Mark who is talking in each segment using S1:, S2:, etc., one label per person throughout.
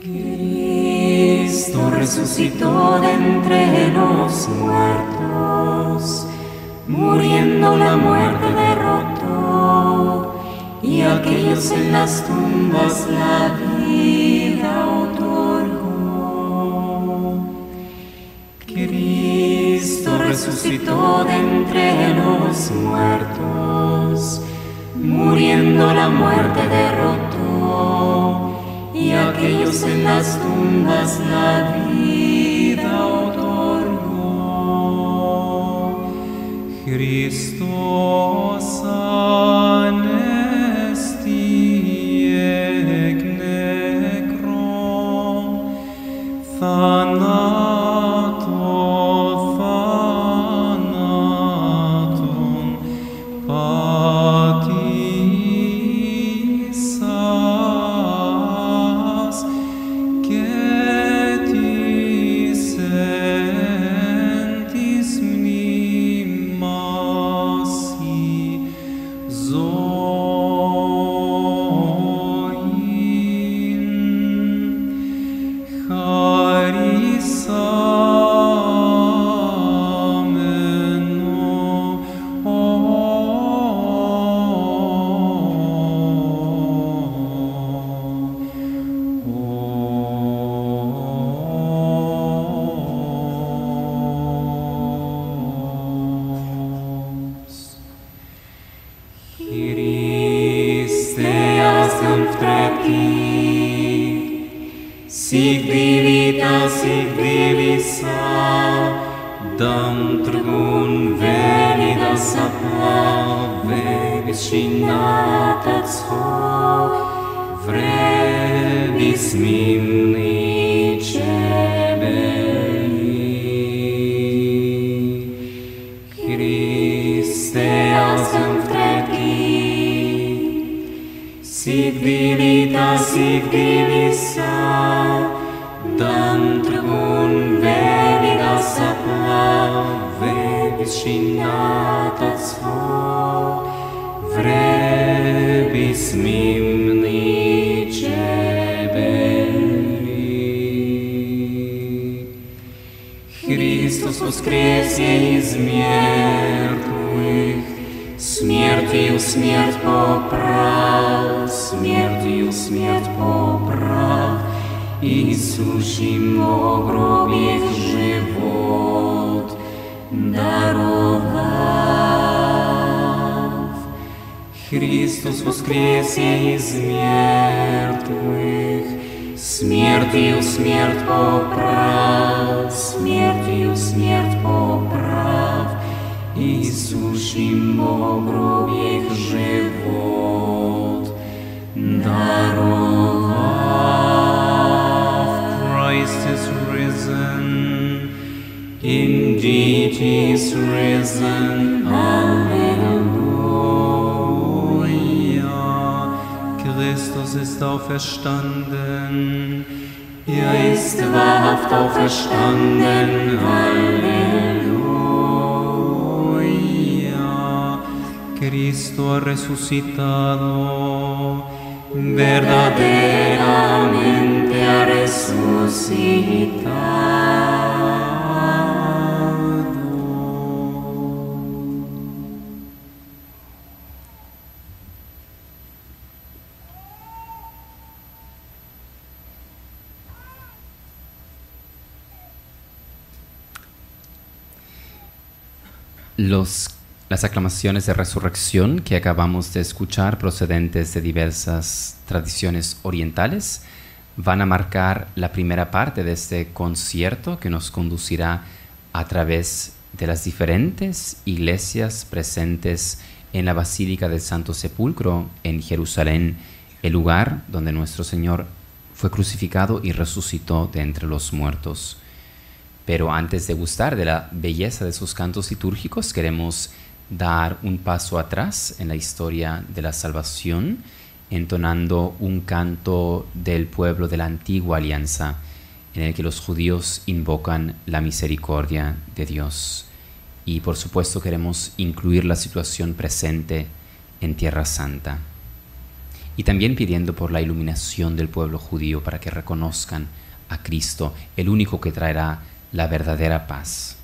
S1: Cristo resucitó de entre los muertos, muriendo la muerte derrotó, y aquellos en las tumbas la vida otorgó. Cristo resucitó de entre los muertos, muriendo la muerte derrotó, y aquellos en las tumbas la vida otorgó.
S2: Christos
S1: בשנת עצמו, ורביסמים ניצ'בלי. Христос воскресе из мертвых, смертью смерть поправ, смертью смерть поправ, и сущим в гробе жив даровав. Христос воскресе из мертвых, смертью смерть поправ, смертью смерть поправ, и сущим гробих живот даровав.
S2: Christ is risen.
S1: Indeed he is risen, Halleluja.
S2: Christus ist auferstanden.
S1: Er ist wahrhaft auferstanden, Halleluja.
S2: Cristo ha resucitado.
S1: Verdaderamente ha resucitado.
S3: Los, las aclamaciones de resurrección que acabamos de escuchar procedentes de diversas tradiciones orientales van a marcar la primera parte de este concierto que nos conducirá a través de las diferentes iglesias presentes en la Basílica del Santo Sepulcro en Jerusalén, el lugar donde nuestro Señor fue crucificado y resucitó de entre los muertos. Pero antes de gustar de la belleza de sus cantos litúrgicos, queremos dar un paso atrás en la historia de la salvación, entonando un canto del pueblo de la antigua alianza, en el que los judíos invocan la misericordia de Dios. Y por supuesto queremos incluir la situación presente en Tierra Santa.
S1: Y también pidiendo por la iluminación del pueblo judío para que reconozcan a Cristo, el único que traerá la verdadera paz.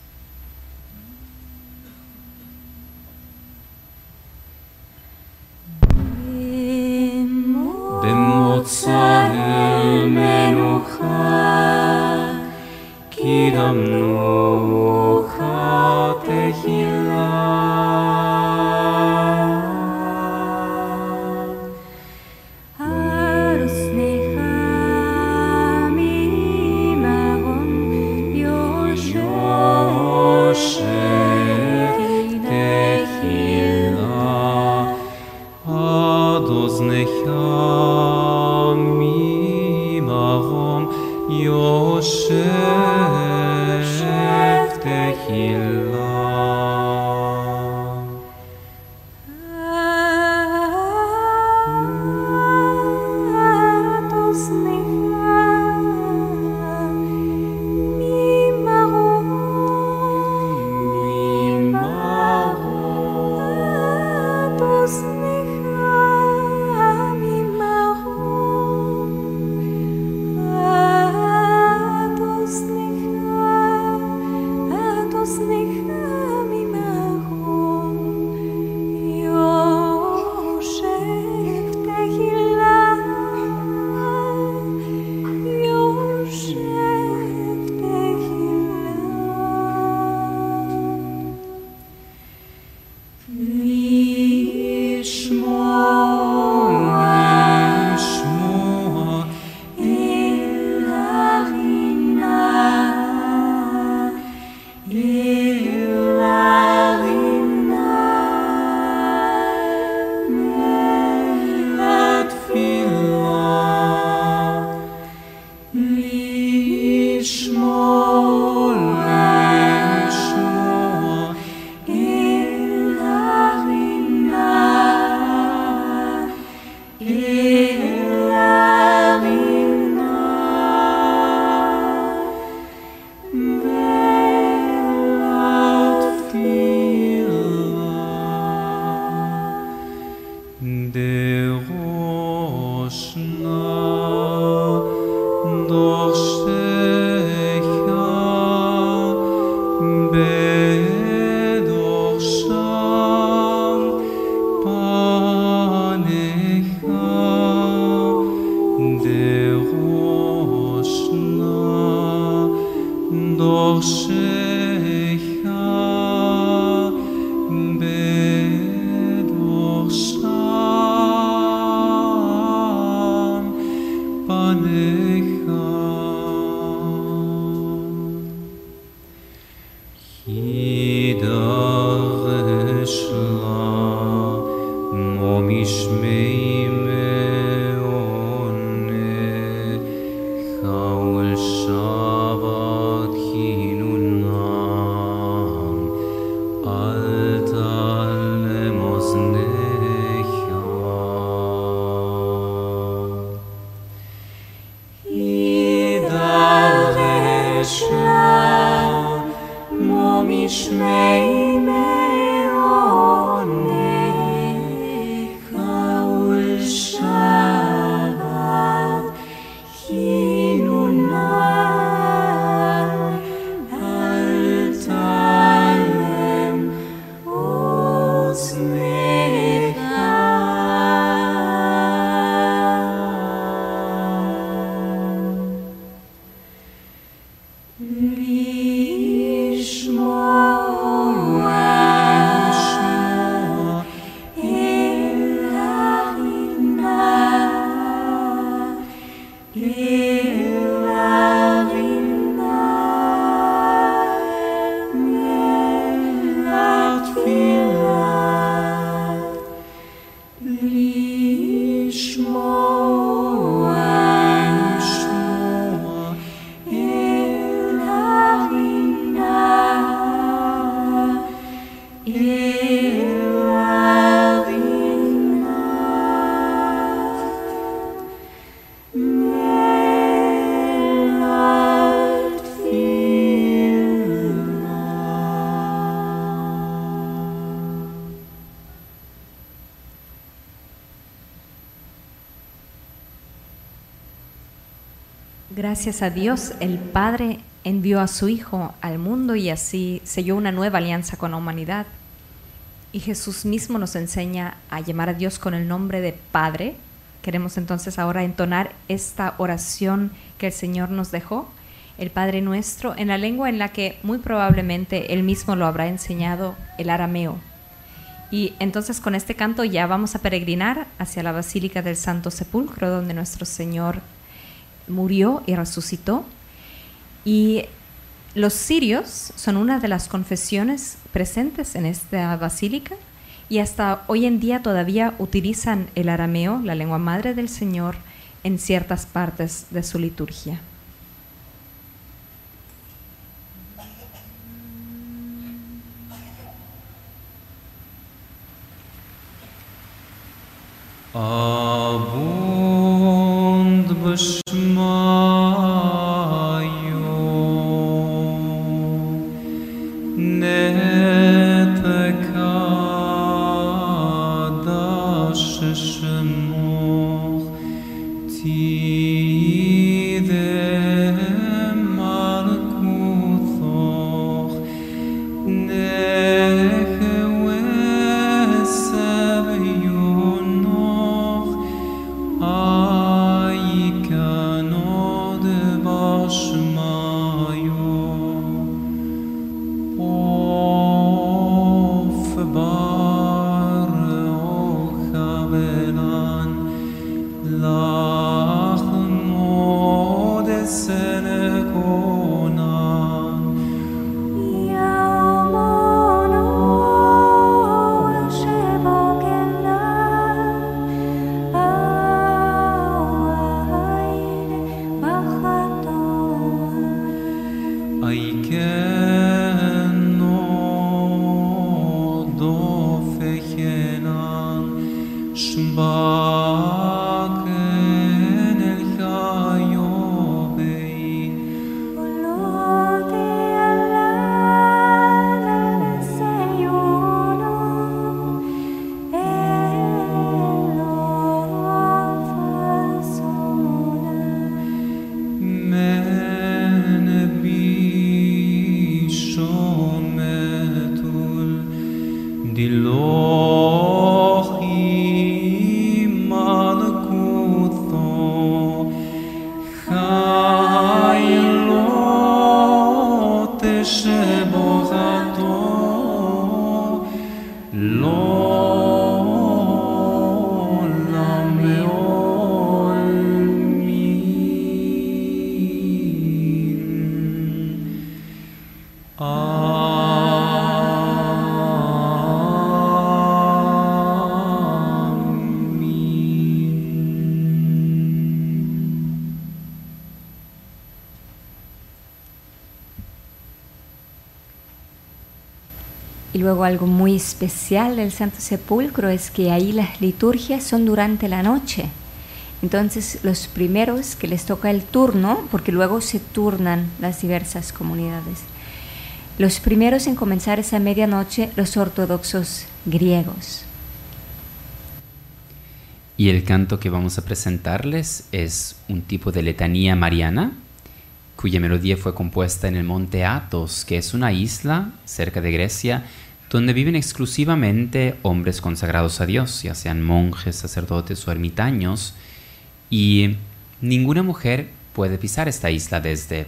S2: Krishna.
S1: Gracias a Dios, el Padre envió a su Hijo al mundo y así selló una nueva alianza con la humanidad. Y Jesús mismo nos enseña a llamar a Dios con el nombre de Padre. Queremos entonces ahora entonar esta oración que el Señor nos dejó, el Padre nuestro, en la lengua en la que muy probablemente Él mismo lo habrá enseñado, el arameo. Y entonces con este canto ya vamos a peregrinar hacia la Basílica del Santo Sepulcro, donde nuestro Señor murió y resucitó. Y los sirios son una de las confesiones presentes en esta basílica y hasta hoy en día todavía utilizan el arameo, la lengua madre del Señor, en ciertas partes de su liturgia.
S4: Luego algo muy especial del Santo Sepulcro es que ahí las liturgias son durante la noche. Entonces los primeros que les toca el turno, porque luego se turnan las diversas comunidades, los primeros en comenzar esa medianoche, los ortodoxos griegos.
S3: Y el canto que vamos a presentarles es un tipo de letanía mariana, cuya melodía fue compuesta en el monte Athos, que es una isla cerca de Grecia, donde viven exclusivamente hombres consagrados a Dios, ya sean monjes, sacerdotes o ermitaños, y ninguna mujer puede pisar esta isla desde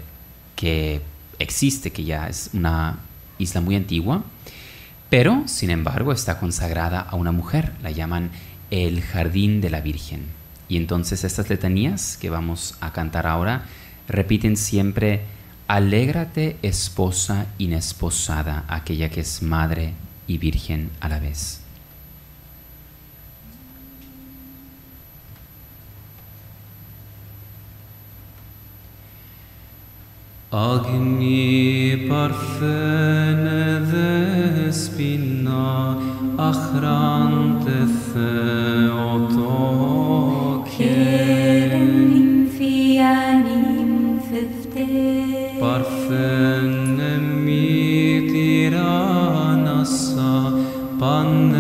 S3: que existe, que ya es una isla muy antigua, pero sin embargo está consagrada a una mujer, la llaman el jardín de la Virgen. Y entonces estas letanías que vamos a cantar ahora repiten siempre, alégrate esposa inesposada, aquella que es madre y virgen a la vez.
S2: Agni parfene despina achrante theotoke Parfene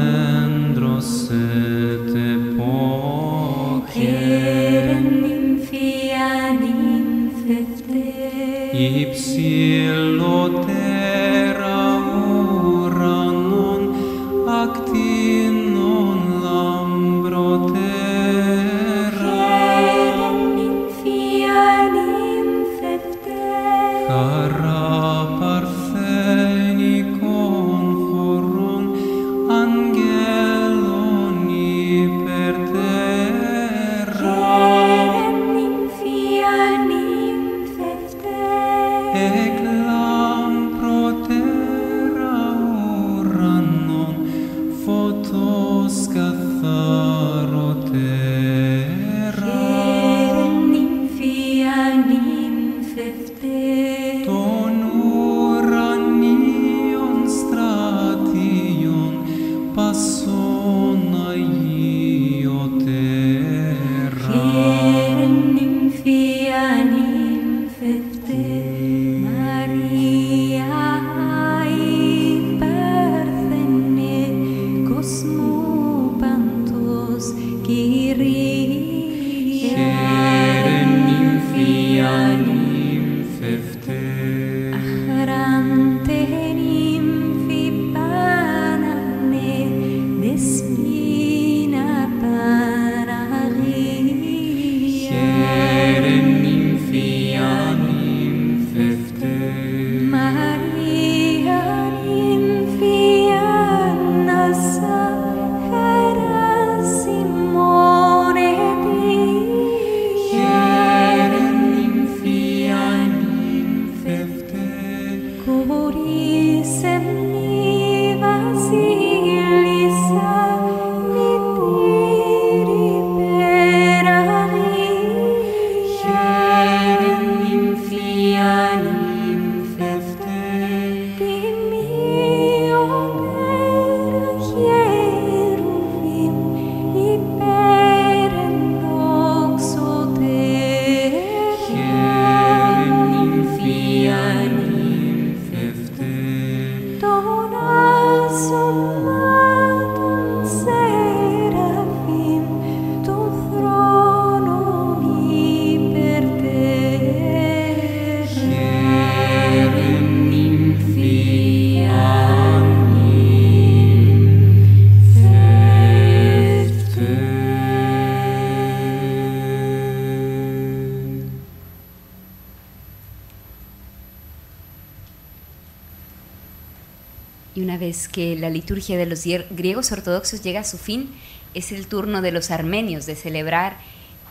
S5: liturgia de los griegos ortodoxos llega a su fin, es el turno de los armenios de celebrar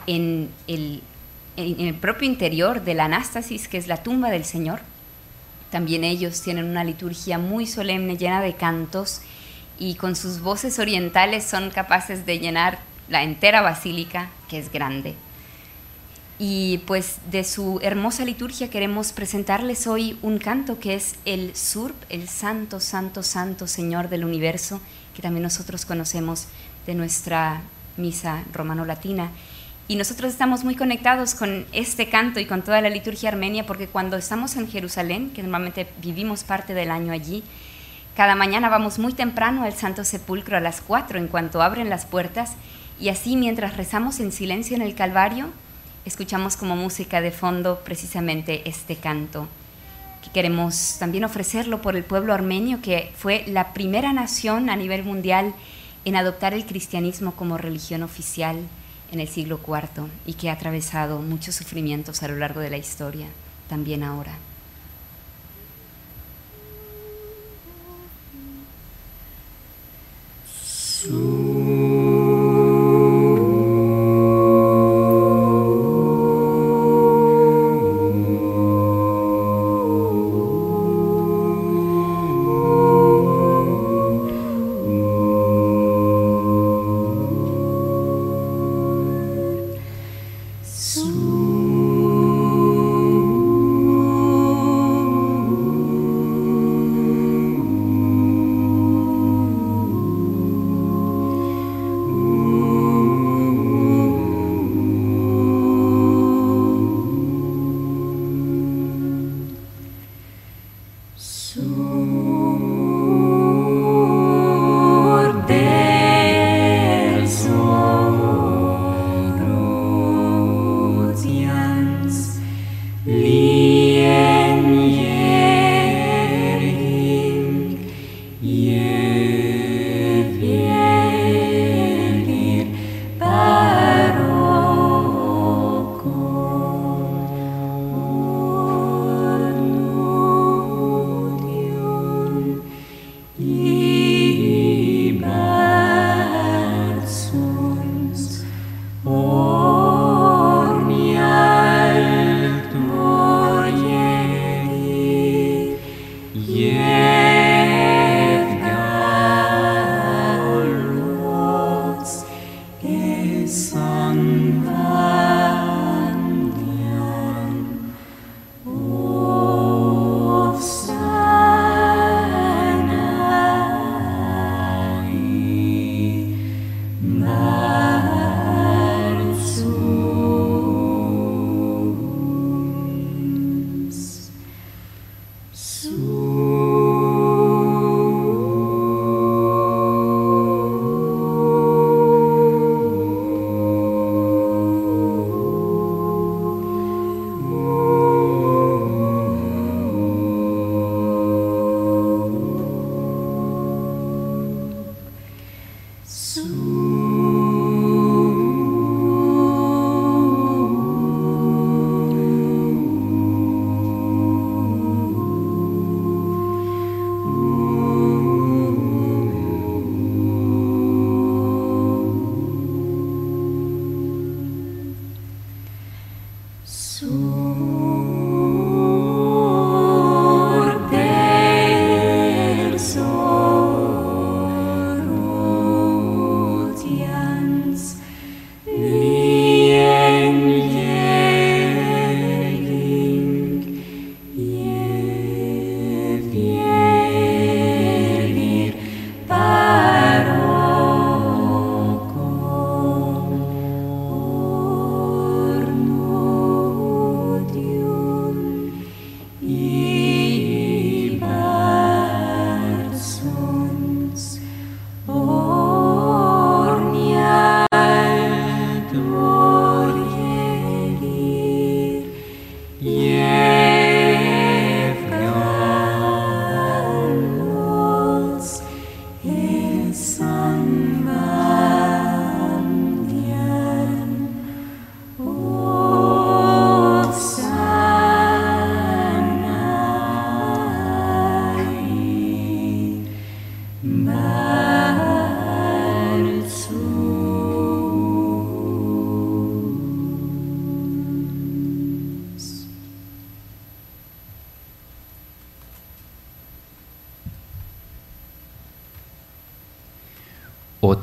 S5: en el, en el propio interior de la Anástasis, que es la tumba del Señor. También ellos tienen una liturgia muy solemne, llena de cantos, y con sus voces orientales son capaces de llenar la entera basílica, que es grande. Y pues de su hermosa liturgia queremos presentarles hoy un canto que es el Surp, el Santo, Santo, Santo Señor del Universo, que también nosotros conocemos de nuestra misa romano-latina. Y nosotros estamos muy conectados con este canto y con toda la liturgia armenia porque cuando estamos en Jerusalén, que normalmente vivimos parte del año allí, cada mañana vamos muy temprano al Santo Sepulcro a las 4 en cuanto abren las puertas y así mientras rezamos en silencio en el Calvario, escuchamos como música de fondo precisamente este canto, que queremos también ofrecerlo por el pueblo armenio, que fue la primera nación a nivel mundial en adoptar el cristianismo como religión oficial en el siglo IV y que ha atravesado muchos sufrimientos a lo largo de la historia, también ahora.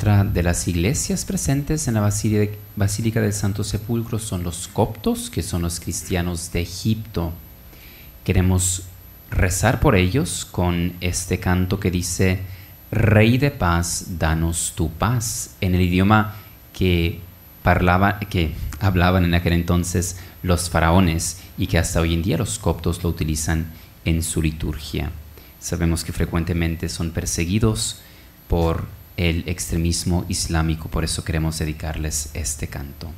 S1: Otra de las iglesias presentes en la Basílica, del Santo Sepulcro son los coptos, que son los cristianos de Egipto. Queremos rezar por ellos con este canto que dice, Rey de paz, danos tu paz, en el idioma que, que hablaban en aquel entonces los faraones y que hasta hoy en día los coptos lo utilizan en su liturgia. Sabemos que frecuentemente son perseguidos por el extremismo islámico, por eso queremos dedicarles este canto.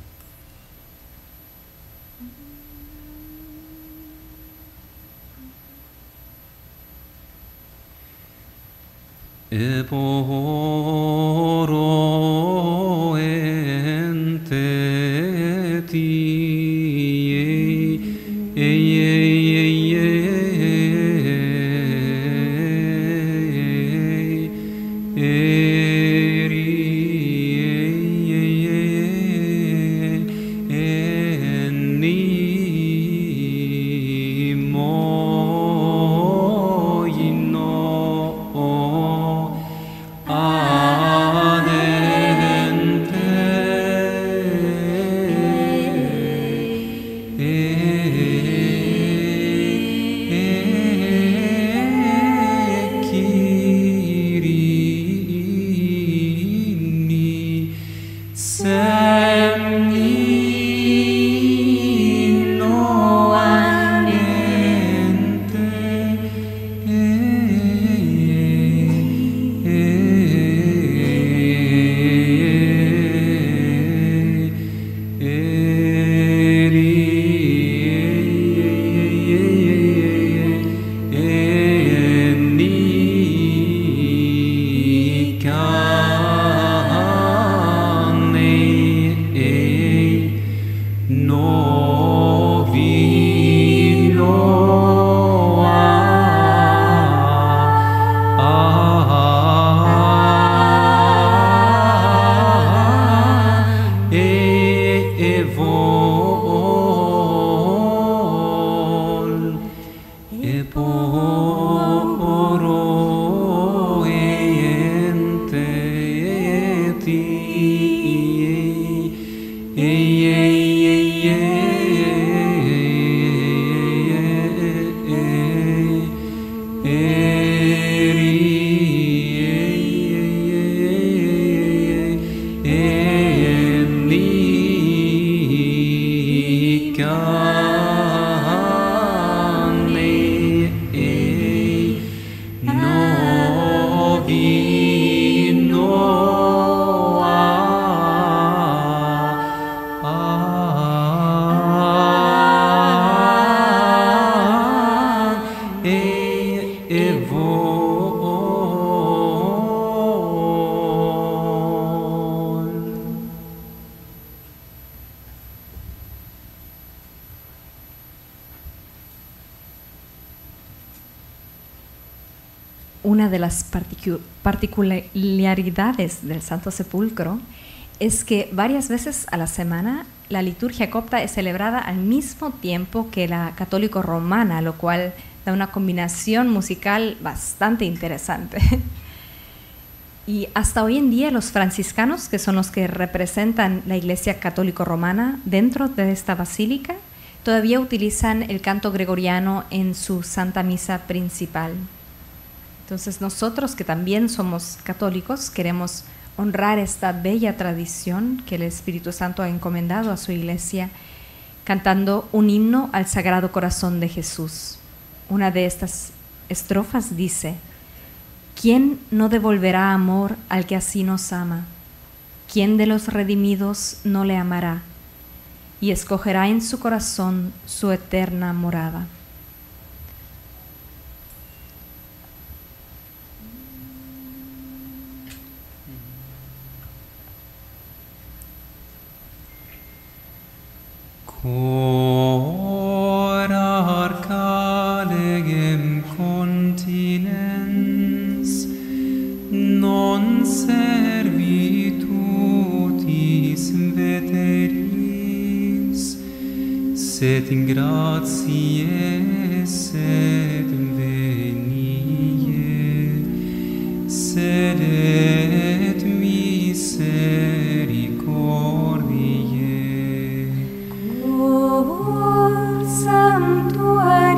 S6: No
S7: particularidades del Santo Sepulcro es que varias veces a la semana la liturgia copta es celebrada al mismo tiempo que la católico romana, lo cual da una combinación musical bastante interesante. Y hasta hoy en día los franciscanos, que son los que representan la Iglesia católico romana dentro de esta basílica, todavía utilizan el canto gregoriano en su Santa Misa principal. Entonces nosotros que también somos católicos queremos honrar esta bella tradición que el Espíritu Santo ha encomendado a su iglesia cantando un himno al Sagrado Corazón de Jesús. Una de estas estrofas dice, ¿quién no devolverá amor al que así nos ama? ¿Quién de los redimidos no le amará? Y escogerá en su corazón su eterna morada.
S6: Ora arcalegem continens non servitutis veteris sed in gratiae sed venie sed et
S2: mi sed Sanctus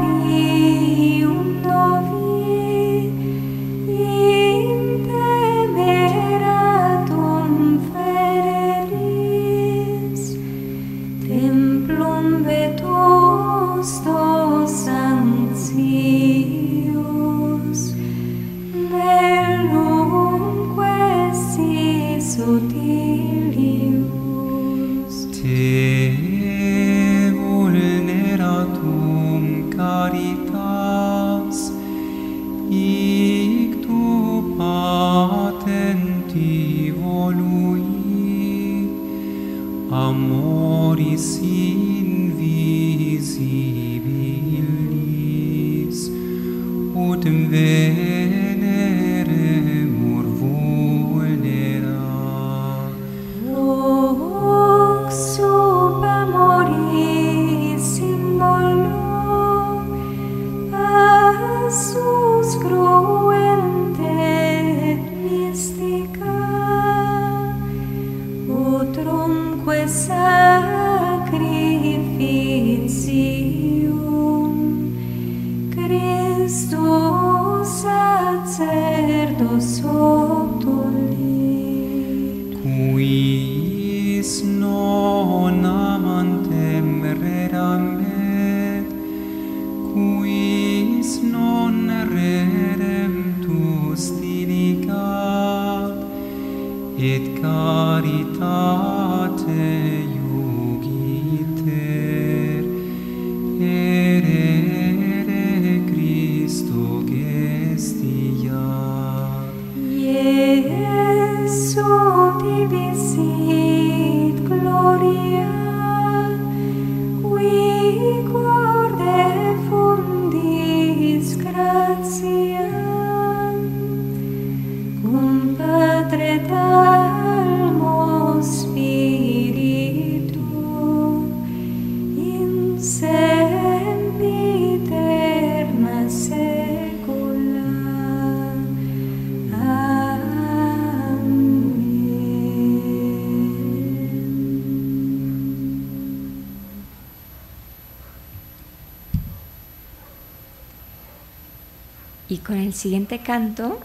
S4: Y con el siguiente canto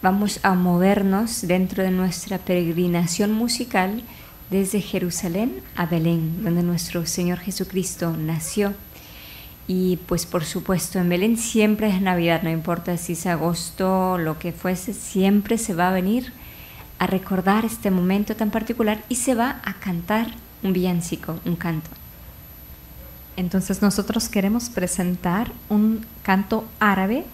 S4: vamos a movernos dentro de nuestra peregrinación musical desde Jerusalén a Belén, donde nuestro Señor Jesucristo nació. Y pues por supuesto en Belén siempre es Navidad, no importa si es agosto, lo que fuese, siempre se va a venir a recordar este momento tan particular y se va a cantar un villancico, un canto.
S7: Entonces nosotros queremos presentar un canto árabe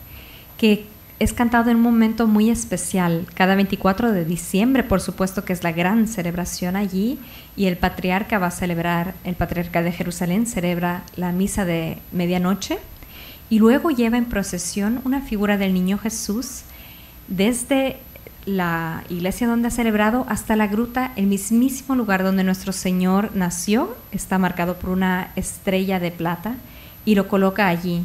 S7: que es cantado en un momento muy especial, cada 24 de diciembre, por supuesto que es la gran celebración allí, y el patriarca va a celebrar, el patriarca de Jerusalén celebra la misa de medianoche, y luego lleva en procesión una figura del niño Jesús desde la iglesia donde ha celebrado hasta la gruta, el mismísimo lugar donde nuestro Señor nació, está marcado por una estrella de plata, y lo coloca allí.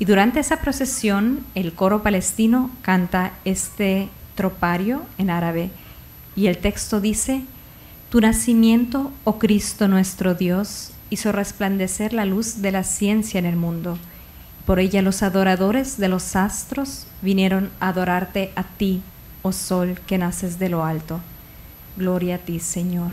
S7: Y durante esa procesión, el coro palestino canta este tropario en árabe. Y el texto dice, Tu nacimiento, oh Cristo nuestro Dios, hizo resplandecer la luz de la ciencia en el mundo. Por ella los adoradores de los astros vinieron a adorarte a ti, oh sol que naces de lo alto. Gloria a ti, Señor.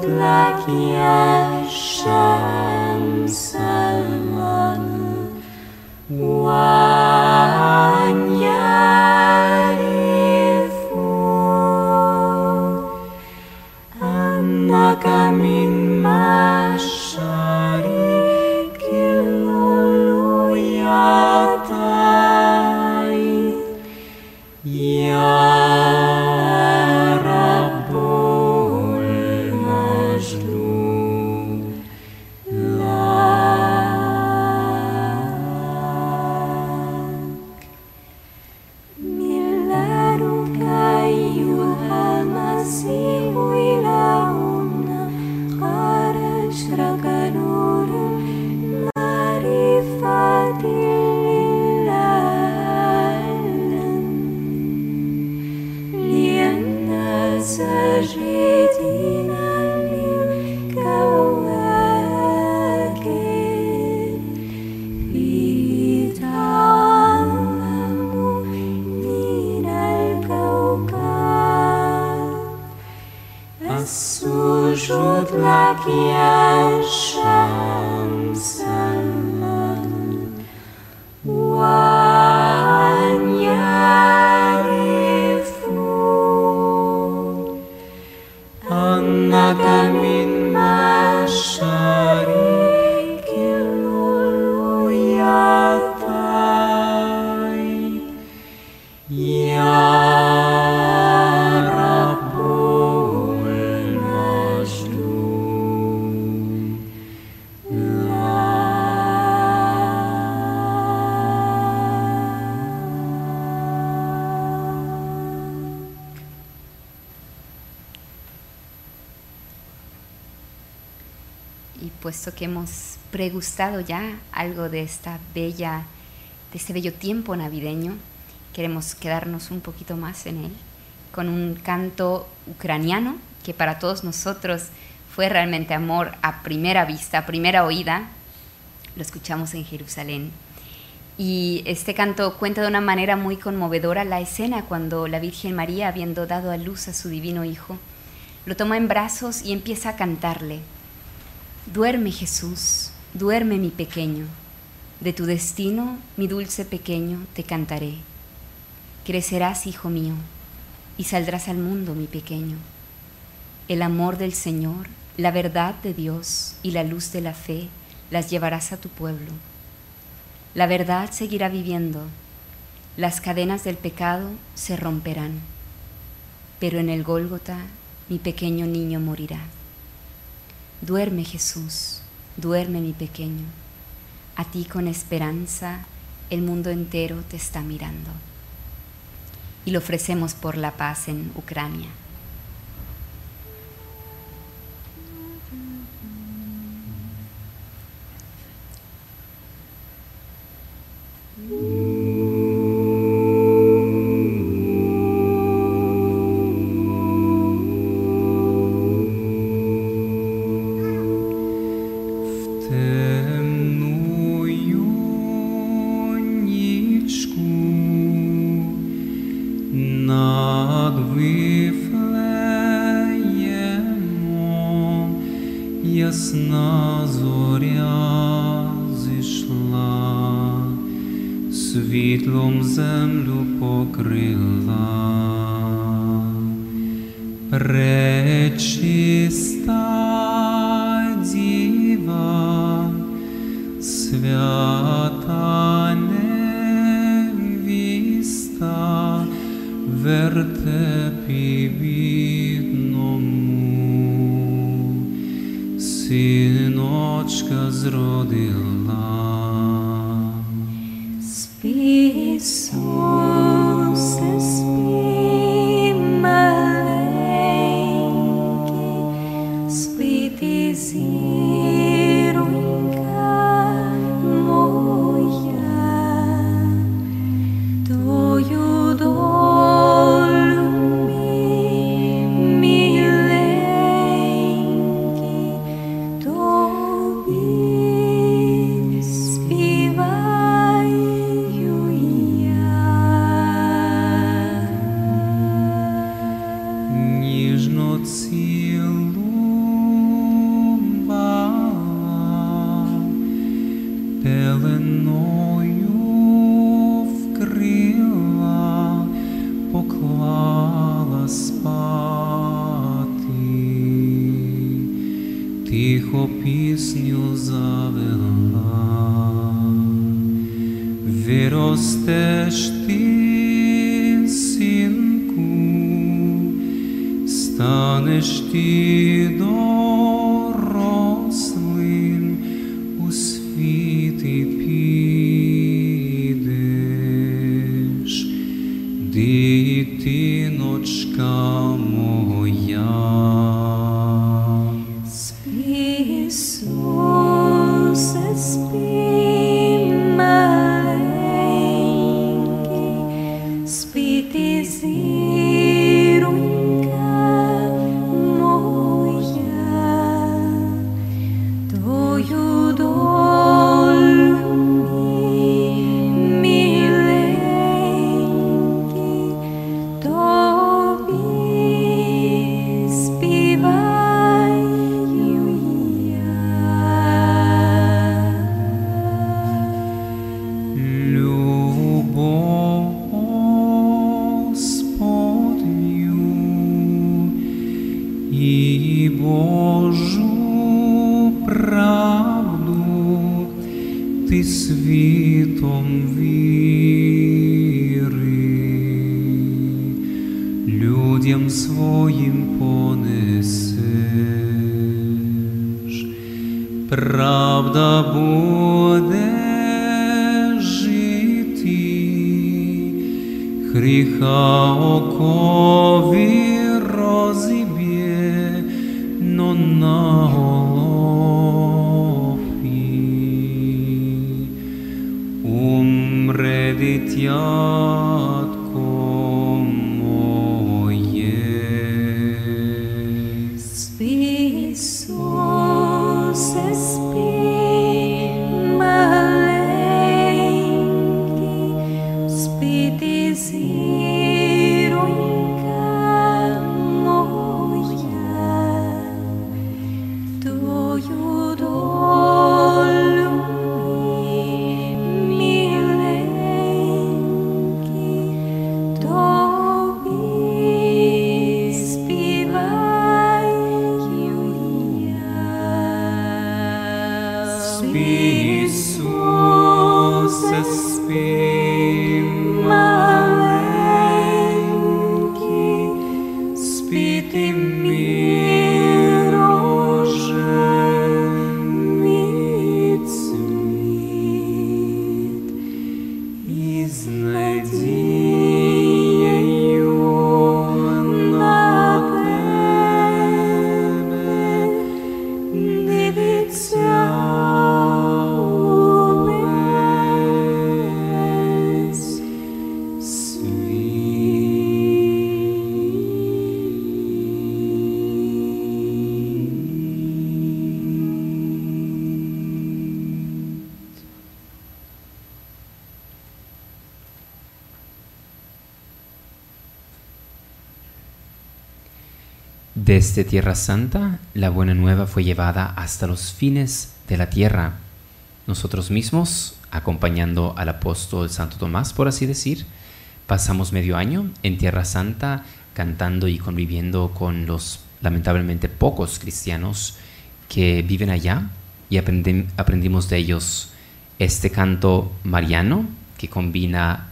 S2: Sujud lagi الشمس
S1: Y puesto que hemos pregustado ya algo de esta bella, de este bello tiempo navideño, queremos quedarnos un poquito más en él con un canto ucraniano que para todos nosotros fue realmente amor a primera vista, a primera oída. Lo escuchamos en Jerusalén. Y este canto cuenta de una manera muy conmovedora la escena cuando la Virgen María, habiendo dado a luz a su divino Hijo, lo toma en brazos y empieza a cantarle. Duerme Jesús, duerme mi pequeño, de tu destino, mi dulce pequeño, te cantaré. Crecerás, hijo mío, y saldrás al mundo, mi pequeño. El amor del Señor, la verdad de Dios y la luz de la fe las llevarás a tu pueblo. La verdad seguirá viviendo, las cadenas del pecado se romperán, pero en el Gólgota mi pequeño niño morirá. Duerme Jesús, duerme mi pequeño. A ti con esperanza el mundo entero te está mirando. Y lo ofrecemos por la paz en Ucrania.
S2: your
S3: Desde Tierra Santa, la buena nueva fue llevada hasta los fines de la tierra. Nosotros mismos, acompañando al apóstol Santo Tomás, por así decir, pasamos medio año en Tierra Santa cantando y conviviendo con los lamentablemente pocos cristianos que viven allá y aprendimos de ellos este canto mariano que combina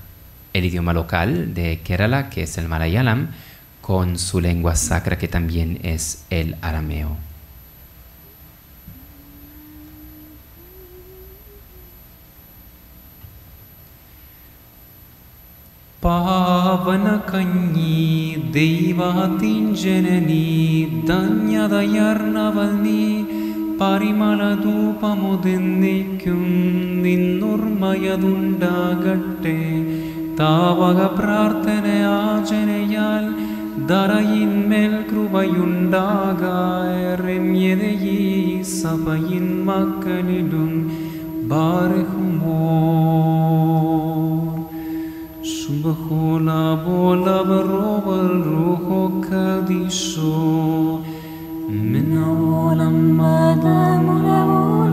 S3: el idioma local de Kerala, que es el Malayalam, con su lengua sacra, que también es el arameo.
S1: പാവനകഞ്ഞി ദൈവാത്തിൻ ജനനി ധന്യതയർണവൽ നീ പരിമളധൂപമുതിന്നിക്കും നിന്നുർമയതുണ്ടാകട്ടെ താവക പ്രാർത്ഥന ധറയിന്മേൽ കൃപയുണ്ടാകാരമ്യതേ സഭയിൻ മക്കളിലും
S2: ബാർഹുമോ בכל הבולה ברוב רוחו קדישו מן העולם אדם ולעולם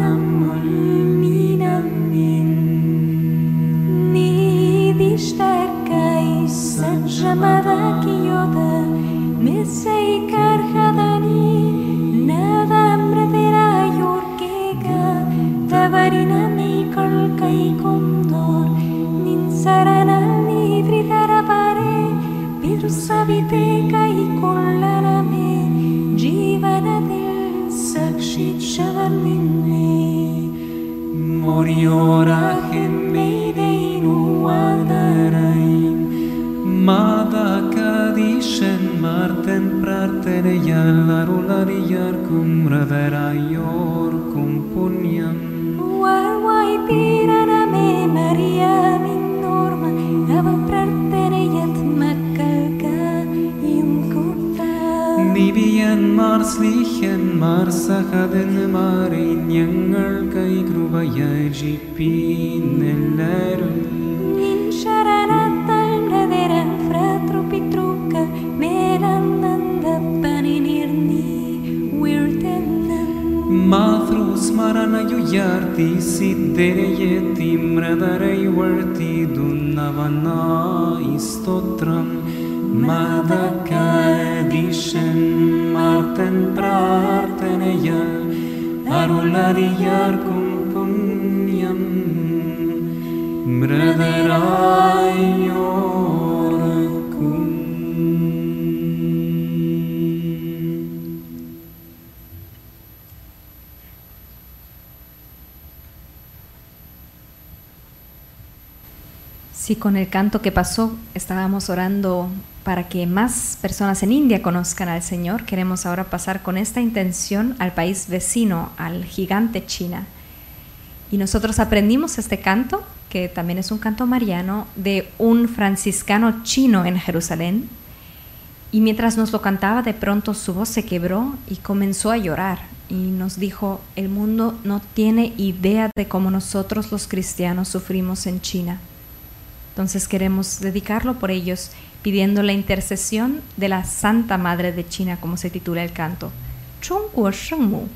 S1: Moriora hemmeideinu aldarrain, madak மார்த்தன் பிரார்த்தனையால் அருளறியார்க்கும்
S2: ரவராயோர்க்கும் புண்ணியம் வருவாய் தீரணமே மரியாமின் ஓர்ம அவ பிரார்த்தனையத் மக்கൾക്കായും
S1: കൂട്ടാം നിവിയന്മാർ സ്നേഹന്മാർ സഹതന്മാരെ ഞങ്ങൾ
S2: കൈകൃപയാചിപ്പീന്നെല്ലാരും
S1: സ്മരണയു യാർത്തി സിദ്ധരയെത്തി മൃതരയുവഴ്ത്തിതുന്നവനായി സ്തോത്രം. മതകാദിഷന്മാർത്തൻ പ്രാർത്ഥനയാൽ അരുളറിയാർക്കും പുണ്യം. മൃതരായോ
S7: Sí, con el canto que pasó estábamos orando para que más personas en India conozcan al Señor. Queremos ahora pasar con esta intención al país vecino, al gigante China. Y nosotros aprendimos este canto, que también es un canto mariano, de un franciscano chino en Jerusalén. Y mientras nos lo cantaba, de pronto su voz se quebró y comenzó a llorar. Y nos dijo, el mundo no tiene idea de cómo nosotros los cristianos sufrimos en China. Entonces queremos dedicarlo por ellos, pidiendo la intercesión de la Santa Madre de China, como se titula el canto.
S2: Zhongguo Shengmu.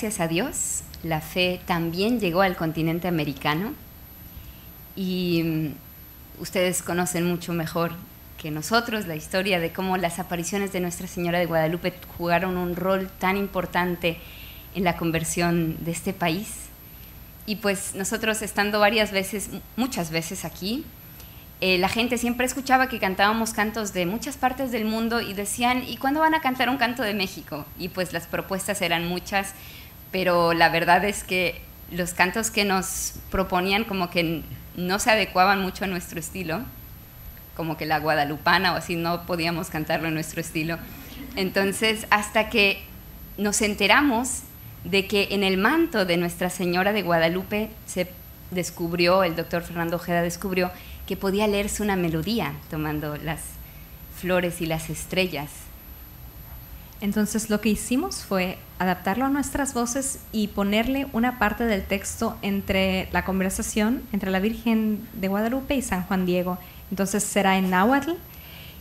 S2: Gracias a Dios, la fe también llegó al continente americano y mm, ustedes conocen mucho mejor que nosotros la historia de cómo las apariciones de Nuestra Señora de Guadalupe jugaron un rol tan importante en la conversión de este país. Y pues nosotros estando varias veces, muchas veces aquí, eh, la gente siempre escuchaba que cantábamos cantos de muchas partes del mundo y decían, ¿y cuándo van a cantar un canto de México? Y pues las propuestas eran muchas, pero la verdad es que los cantos que nos proponían como que no se adecuaban mucho a nuestro estilo, como que la guadalupana o así, no podíamos cantarlo en nuestro estilo. Entonces, hasta que nos enteramos de que en el manto de Nuestra Señora de Guadalupe se descubrió, el doctor Fernando Ojeda descubrió que podía leerse una melodía tomando las flores y las estrellas.
S7: Entonces lo que hicimos fue adaptarlo a nuestras voces y ponerle una parte del texto entre la conversación entre la Virgen de Guadalupe y San Juan Diego. Entonces será en náhuatl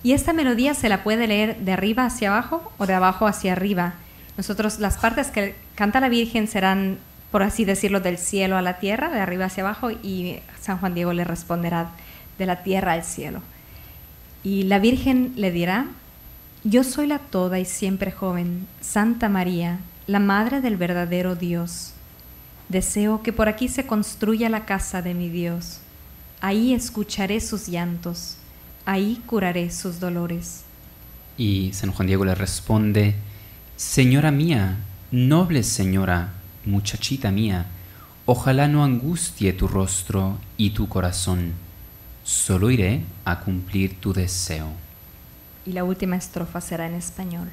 S7: y esta melodía se la puede leer de arriba hacia abajo o de abajo hacia arriba. Nosotros las partes que canta la Virgen serán, por así decirlo, del cielo a la tierra, de arriba hacia abajo y San Juan Diego le responderá de la tierra al cielo. Y la Virgen le dirá, yo soy la toda y siempre joven, Santa María, la Madre del verdadero Dios. Deseo que por aquí se construya la casa de mi Dios. Ahí escucharé sus llantos, ahí curaré sus dolores.
S3: Y San Juan Diego le responde, Señora mía, noble señora, muchachita mía, ojalá no angustie tu rostro y tu corazón solo iré a cumplir tu deseo.
S7: Y la última estrofa será en español.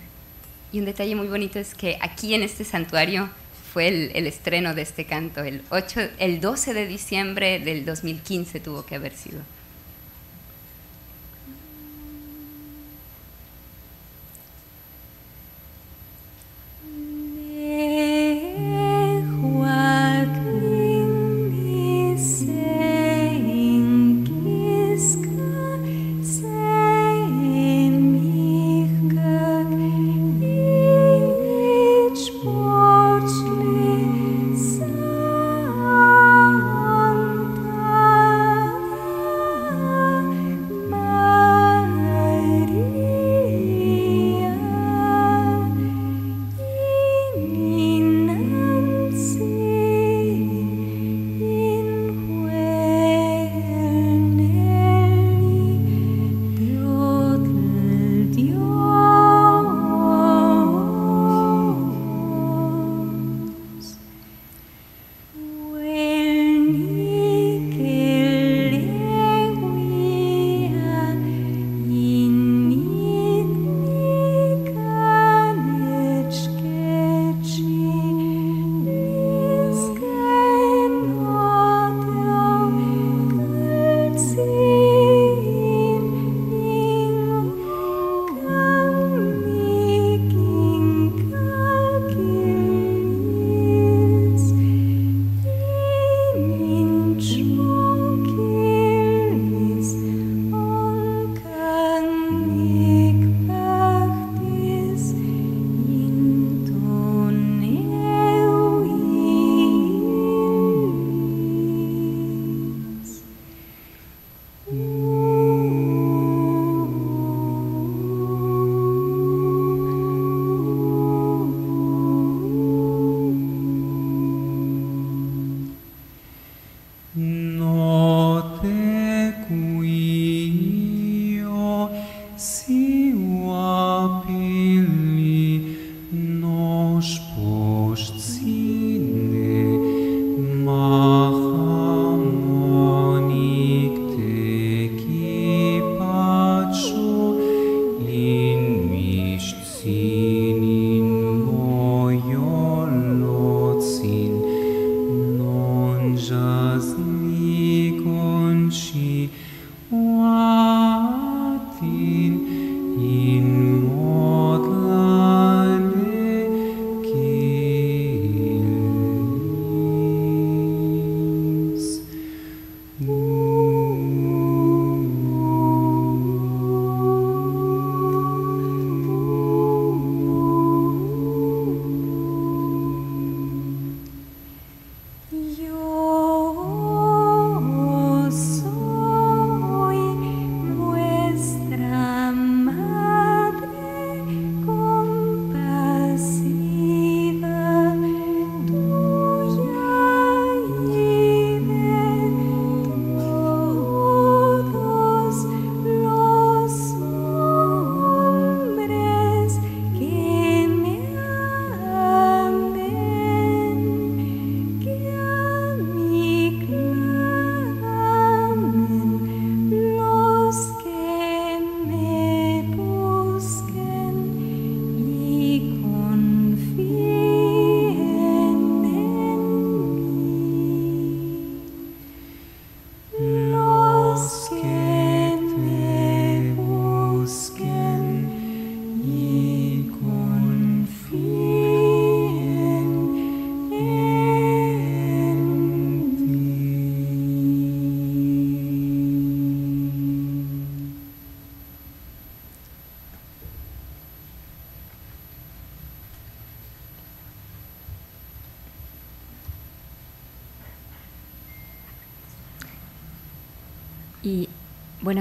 S2: Y un detalle muy bonito es que aquí en este santuario fue el, estreno de este canto. El, 8, el 12 de diciembre del 2015 tuvo que haber sido.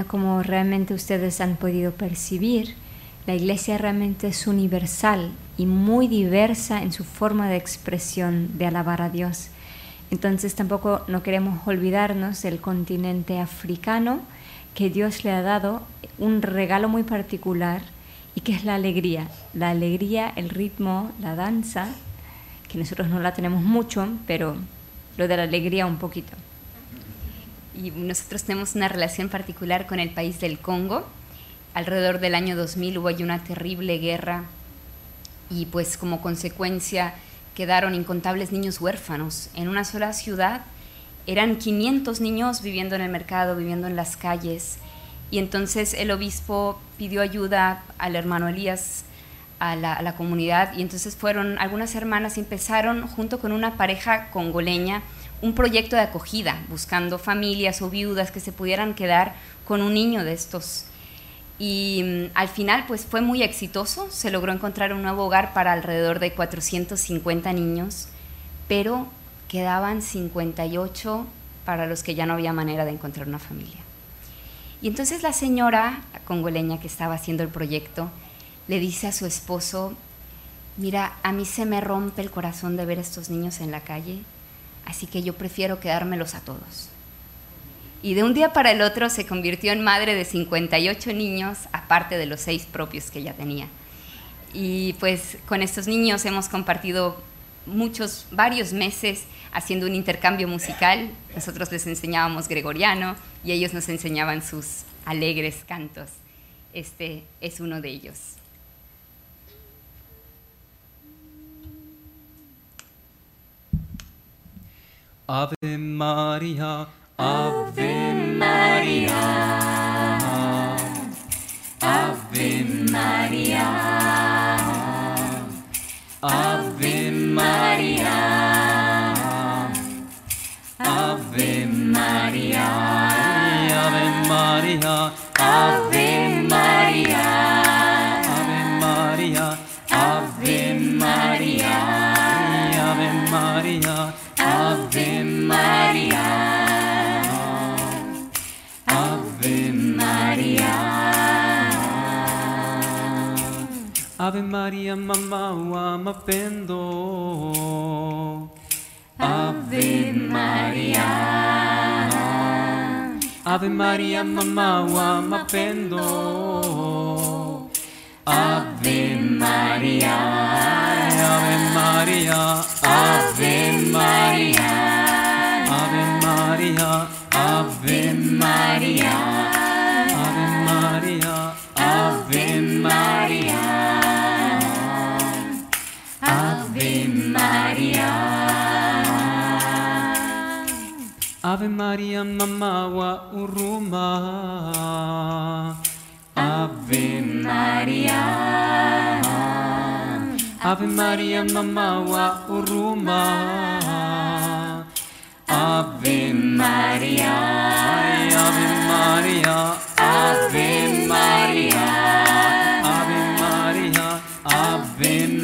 S4: Como realmente ustedes han podido percibir, la iglesia realmente es universal y muy diversa en su forma de expresión de alabar a Dios. Entonces tampoco no queremos olvidarnos del continente africano, que Dios le ha dado un regalo muy particular y que es la alegría. La alegría, el ritmo, la danza, que nosotros no la tenemos mucho, pero lo de la alegría un poquito.
S5: Y nosotros tenemos una relación particular con el país del Congo. Alrededor del año 2000 hubo una terrible guerra y pues como consecuencia quedaron incontables niños huérfanos. En una sola ciudad eran 500 niños viviendo en el mercado, viviendo en las calles. Y entonces el obispo pidió ayuda al hermano Elías, a la, a la comunidad, y entonces fueron algunas hermanas y empezaron junto con una pareja congoleña un proyecto de acogida, buscando familias o viudas que se pudieran quedar con un niño de estos. Y mm, al final pues fue muy exitoso, se logró encontrar un nuevo hogar para alrededor de 450 niños, pero quedaban 58 para los que ya no había manera de encontrar una familia. Y entonces la señora congoleña que estaba haciendo el proyecto le dice a su esposo, mira, a mí se me rompe el corazón de ver estos niños en la calle, así que yo prefiero quedármelos a todos. Y de un día para el otro se convirtió en madre de 58 niños, aparte de los seis propios que ya tenía. Y pues con estos niños hemos compartido muchos, varios meses haciendo un intercambio musical. Nosotros les enseñábamos gregoriano y ellos nos enseñaban sus alegres cantos. Este es uno de ellos.
S1: Ave Maria, Ave Maria, Ave Maria, Ave Maria, Ave Maria, Ave Maria, Ave Ave Maria, mamauá, mapendo. Ave Maria. Ave Maria, mamauá, mapendo. Ave Maria. Ave Maria. Ave Maria. Ave Maria. Ave Maria. Ave Maria, mamma wa uruma. Ave Maria. Ave Maria, mamma wa uruma. Ave Maria. Ave Maria. Ave Maria. Ave Maria. Ave Maria.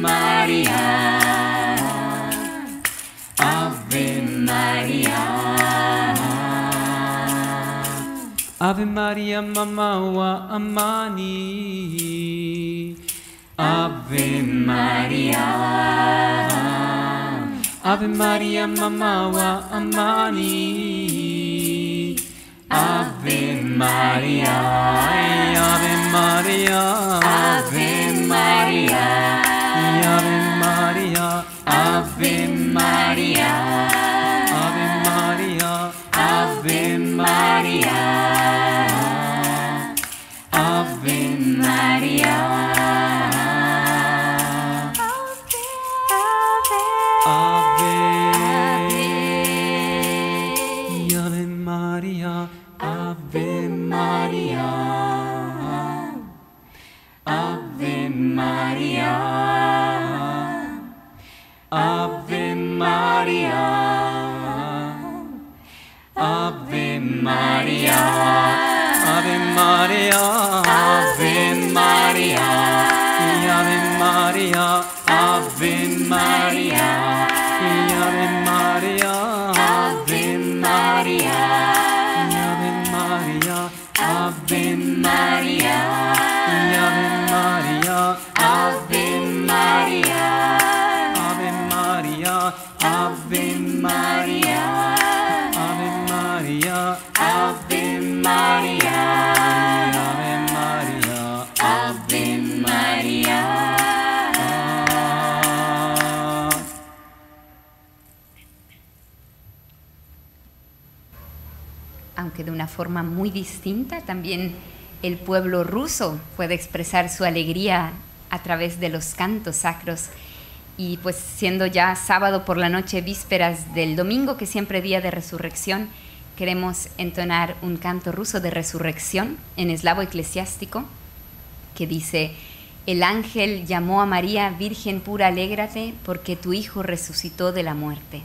S1: Maria, Ave Maria. Ave Maria mamma wa amani. Ave Maria. Ave Maria
S5: mama wa amani. Forma muy distinta, también el pueblo ruso puede expresar su alegría a través de los cantos sacros. Y pues siendo ya sábado por la noche, vísperas del domingo, que siempre día de resurrección, queremos entonar un canto ruso de resurrección en eslavo eclesiástico que dice, el ángel llamó a María, Virgen pura, alégrate, porque tu Hijo resucitó de la muerte.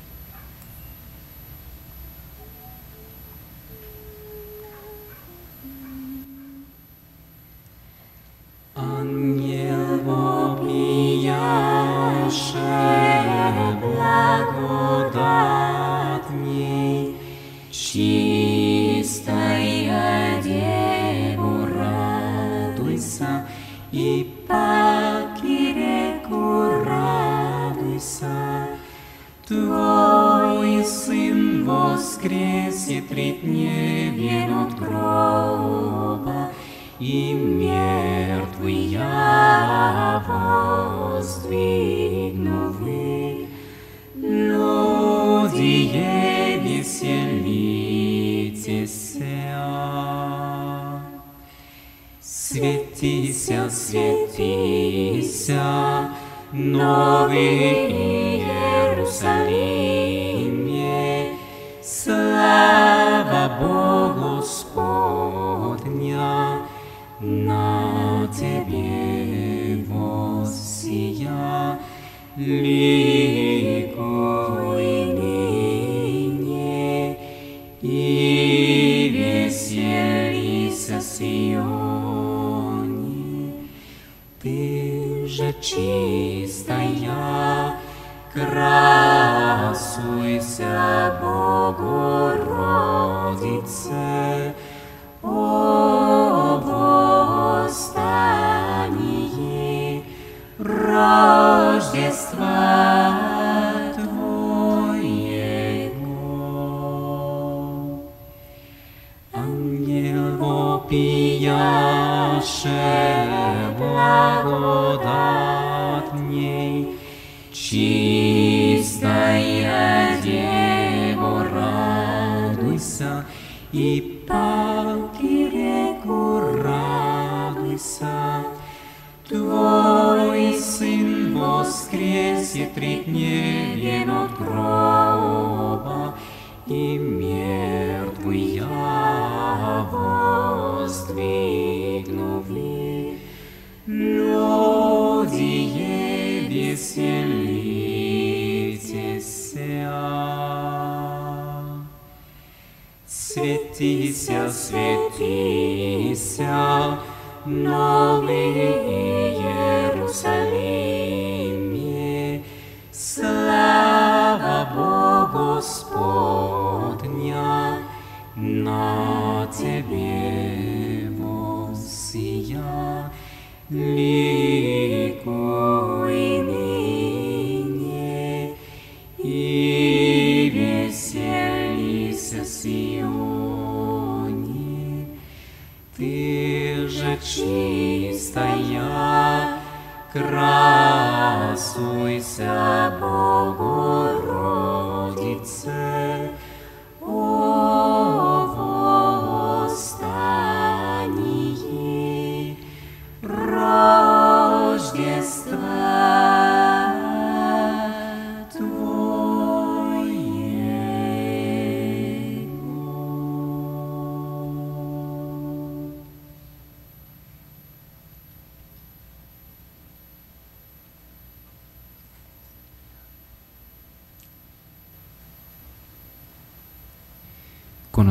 S1: Ангел вопияше благодатней, чистая Деву радуйся, и паки реку радуйся. Твой Сын воскресе три дневен от гроба, и Новый Иерусалиме, Слава Богу Господня, на тебе воссия, ликуй ныне и веселися Сионе. Ты же чистая, Sur Веселися, новий Єрусалиме, слава Богу Господня на тебе
S3: воссияли.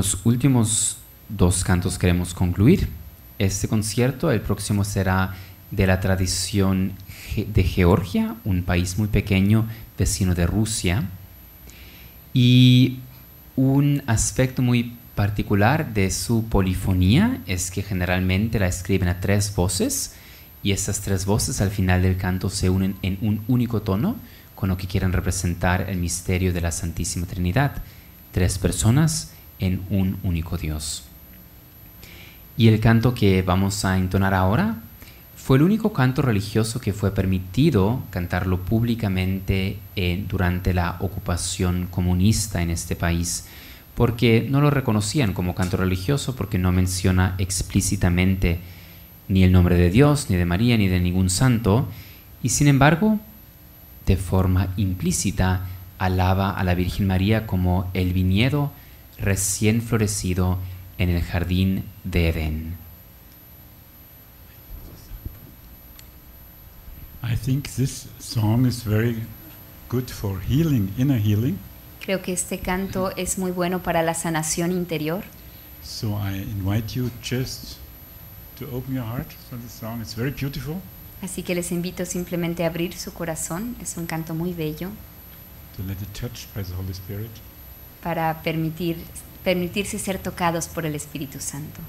S3: Los últimos dos cantos queremos concluir. Este concierto, el próximo será de la tradición de Georgia, un país muy pequeño vecino de Rusia. Y un aspecto muy particular de su polifonía es que generalmente la escriben a tres voces y estas tres voces al final del canto se unen en un único tono con lo que quieren representar el misterio de la Santísima Trinidad. Tres personas en un único Dios. Y el canto que vamos a entonar ahora fue el único canto religioso que fue permitido cantarlo públicamente eh, durante la ocupación comunista en este país, porque no lo reconocían como canto religioso porque no menciona explícitamente ni el nombre de Dios, ni de María, ni de ningún santo, y sin embargo, de forma implícita, alaba a la Virgen María como el viñedo recién florecido en el jardín de Edén.
S8: I think this song is very good for healing, inner healing.
S5: Creo que este canto es muy bueno para la sanación interior.
S8: So I invite you just to open your heart for this song. It's very beautiful.
S5: Así que les invito simplemente a abrir su corazón. Es un canto muy bello
S8: To let it touch by the Holy Spirit.
S5: Para permitir, permitirse ser tocados por el Espíritu Santo.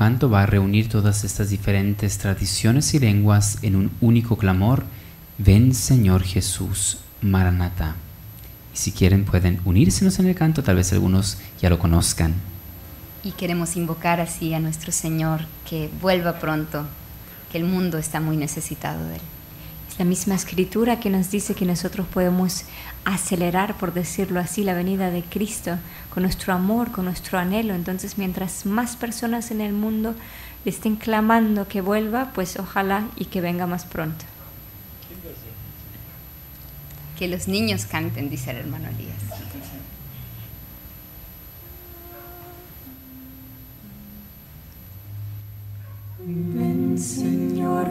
S3: Canto va a reunir todas estas diferentes tradiciones y lenguas en un único clamor, ven Señor Jesús, Maranatha. Y si quieren pueden unírsenos en el canto, tal vez algunos ya lo conozcan.
S5: Y queremos invocar así a nuestro Señor que vuelva pronto, que el mundo está muy necesitado de Él.
S4: La misma escritura que nos dice que nosotros podemos acelerar, por decirlo así, la venida de Cristo con nuestro amor, con nuestro anhelo. Entonces, mientras más personas en el mundo le estén clamando que vuelva, pues ojalá y que venga más pronto.
S5: Que los niños canten, dice el hermano Elías.
S1: Ven Señor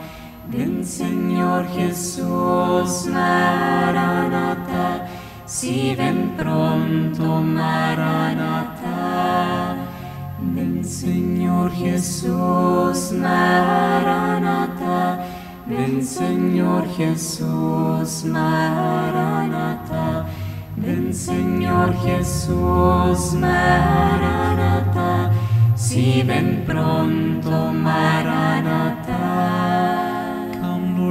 S1: Ven Señor Jesús, Maranatha. Si ven pronto, Maranatha. Ven Señor Jesús, Maranatha. Ven Señor Jesús, Maranatha. Ven Señor Jesús, Maranatha. Si ven pronto, Maranatha.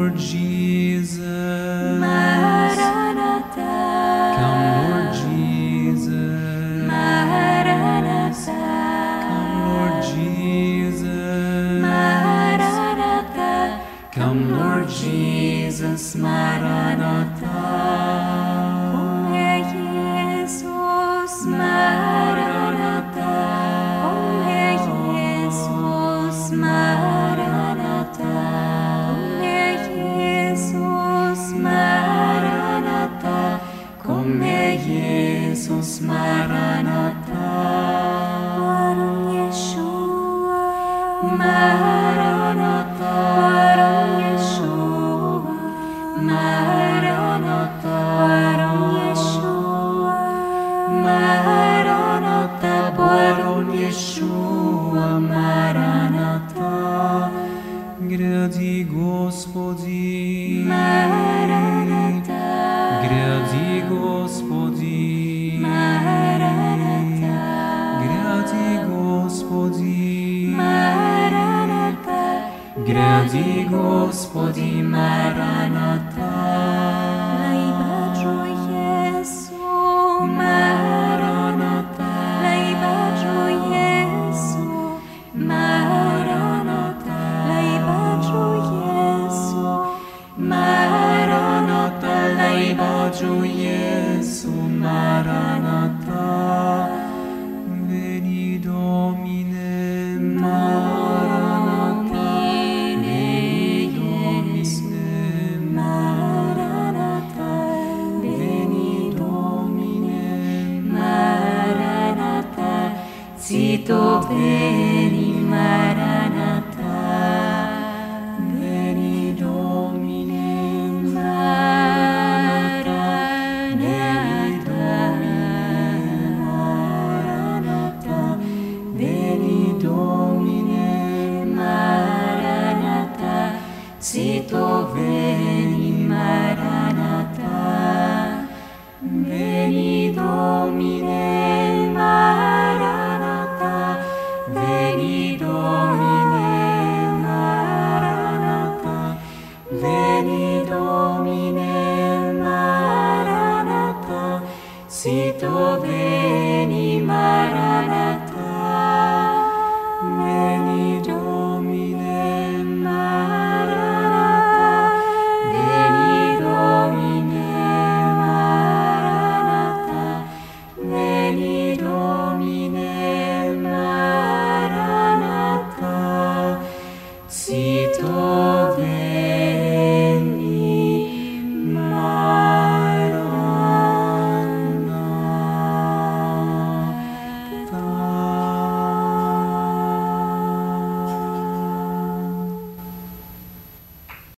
S9: Lord Jesus.
S1: Maranatha.
S9: Come, Lord Jesus.
S1: Maranatha.
S9: Come, Lord Jesus.
S1: Maranatha. Come, Lord Jesus, Maranatha. Yeshua Maranatha, gradi Gospodi, Maranatha, gradi Gospodi, Maranatha, gradi Gospodi, Maranatha,
S9: gradi Gospodi,
S1: Maranatha.